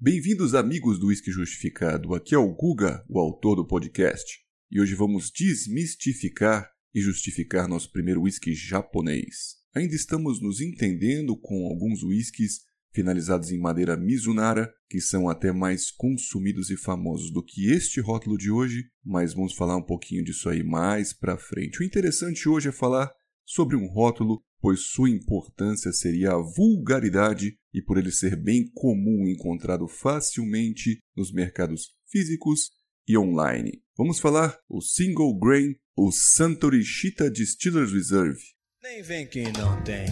Bem-vindos, amigos do Whisky Justificado. Aqui é o Guga, o autor do podcast. E hoje vamos desmistificar e justificar nosso primeiro whisky japonês. Ainda estamos nos entendendo com alguns whiskies finalizados em madeira Mizunara, que são até mais consumidos e famosos do que este rótulo de hoje, mas vamos falar um pouquinho disso aí mais para frente. O interessante hoje é falar sobre um rótulo pois sua importância seria a vulgaridade e por ele ser bem comum encontrado facilmente nos mercados físicos e online. Vamos falar o Single Grain, o Suntory Shita Distillers Reserve. Nem vem que não tem,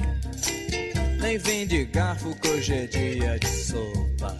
nem vem de garfo que hoje é dia de sopa.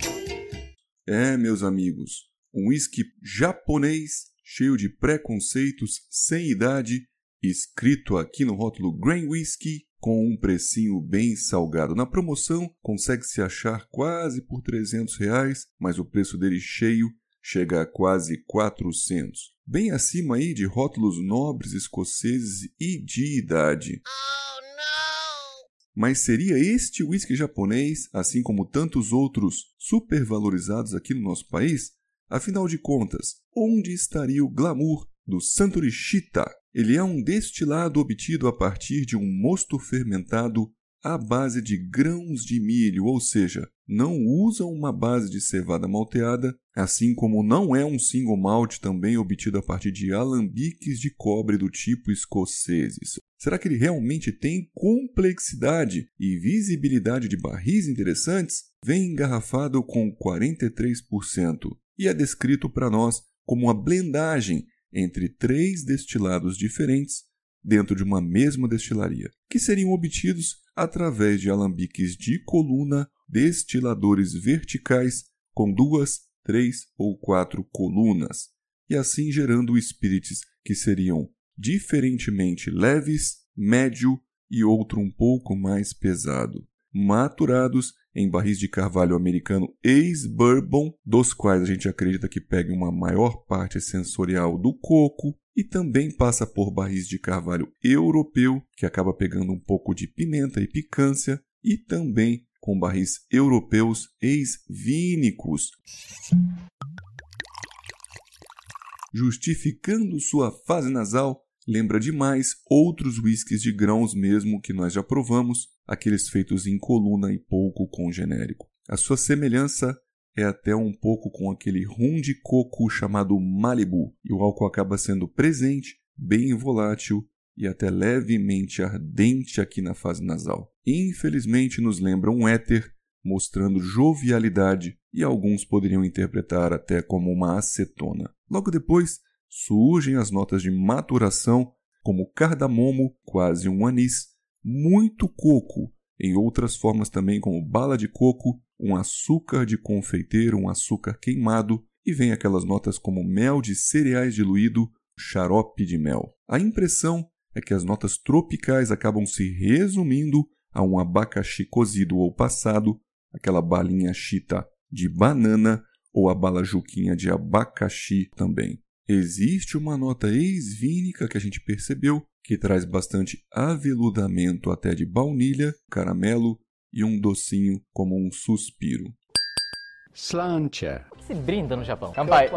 É, meus amigos, um whisky japonês cheio de preconceitos, sem idade, escrito aqui no rótulo Grain Whisky com um precinho bem salgado. Na promoção consegue-se achar quase por 300 reais, mas o preço dele cheio chega a quase 400. Bem acima aí de rótulos nobres escoceses e de idade. Oh, mas seria este whisky japonês, assim como tantos outros supervalorizados aqui no nosso país? Afinal de contas, onde estaria o glamour do Santorishita, ele é um destilado obtido a partir de um mosto fermentado à base de grãos de milho, ou seja, não usa uma base de cevada malteada, assim como não é um single malt também obtido a partir de alambiques de cobre do tipo escoceses. Será que ele realmente tem complexidade e visibilidade de barris interessantes? Vem engarrafado com 43% e é descrito para nós como uma blendagem entre três destilados diferentes dentro de uma mesma destilaria, que seriam obtidos através de alambiques de coluna, destiladores verticais com duas, três ou quatro colunas, e assim gerando espíritos que seriam diferentemente leves, médio e outro um pouco mais pesado, maturados em barris de carvalho americano ex-bourbon, dos quais a gente acredita que pegue uma maior parte sensorial do coco, e também passa por barris de carvalho europeu, que acaba pegando um pouco de pimenta e picância, e também com barris europeus ex-vínicos. Justificando sua fase nasal, lembra demais outros whiskies de grãos mesmo que nós já provamos, aqueles feitos em coluna e pouco com genérico. A sua semelhança é até um pouco com aquele rum de coco chamado Malibu, e o álcool acaba sendo presente, bem volátil e até levemente ardente aqui na fase nasal. Infelizmente nos lembra um éter, mostrando jovialidade e alguns poderiam interpretar até como uma acetona. Logo depois surgem as notas de maturação, como cardamomo, quase um anis, muito coco, em outras formas também como bala de coco, um açúcar de confeiteiro, um açúcar queimado, e vem aquelas notas como mel de cereais diluído, xarope de mel. A impressão é que as notas tropicais acabam se resumindo a um abacaxi cozido ou passado, aquela balinha chita de banana ou a bala juquinha de abacaxi também. Existe uma nota ex-vínica que a gente percebeu que traz bastante aveludamento até de baunilha, caramelo e um docinho como um suspiro. Slancha. Se brinda no Japão. Kampai.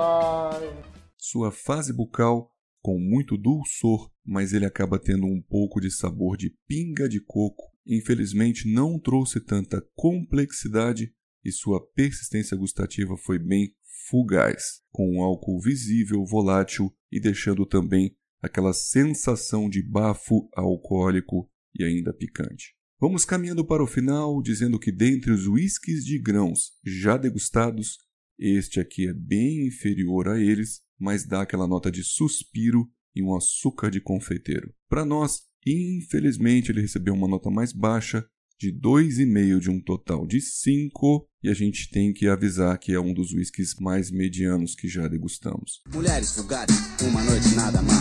Sua fase bucal com muito dulçor, mas ele acaba tendo um pouco de sabor de pinga de coco. Infelizmente não trouxe tanta complexidade e sua persistência gustativa foi bem fugaz, com um álcool visível, volátil e deixando também aquela sensação de bafo alcoólico e ainda picante. Vamos caminhando para o final, dizendo que dentre os whiskies de grãos já degustados, este aqui é bem inferior a eles, mas dá aquela nota de suspiro e um açúcar de confeiteiro. Para nós, infelizmente, ele recebeu uma nota mais baixa, de 2,5 de um total de 5, e a gente tem que avisar que é um dos whiskies mais medianos que já degustamos. Mulheres vulgares, uma noite nada mais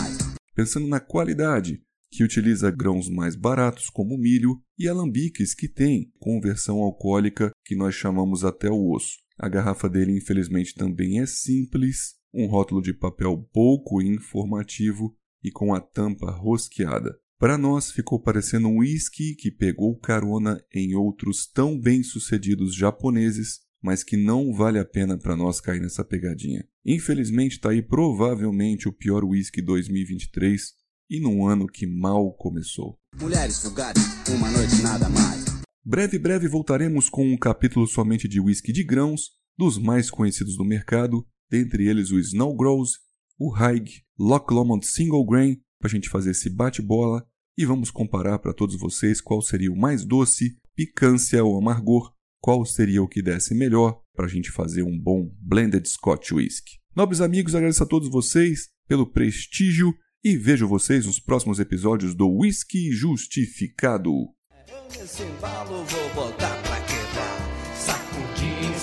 pensando na qualidade, que utiliza grãos mais baratos como milho e alambiques que tem conversão alcoólica que nós chamamos até o osso. A garrafa dele infelizmente também é simples, um rótulo de papel pouco informativo e com a tampa rosqueada. Para nós ficou parecendo um whisky que pegou carona em outros tão bem-sucedidos japoneses mas que não vale a pena para nós cair nessa pegadinha. Infelizmente tá aí provavelmente o pior whisky 2023 e num ano que mal começou. Mulheres vulgares, uma noite nada mais. Breve breve voltaremos com um capítulo somente de whisky de grãos, dos mais conhecidos do mercado, dentre eles o Snow Grows, o Haig, Loch Lomond Single Grain, para a gente fazer esse bate-bola e vamos comparar para todos vocês qual seria o mais doce, picância ou amargor, qual seria o que desse melhor para a gente fazer um bom blended Scotch Whisky. Nobres amigos, agradeço a todos vocês pelo prestígio e vejo vocês nos próximos episódios do Whisky Justificado. Embalo vou botar pra quebrar. Sacudir,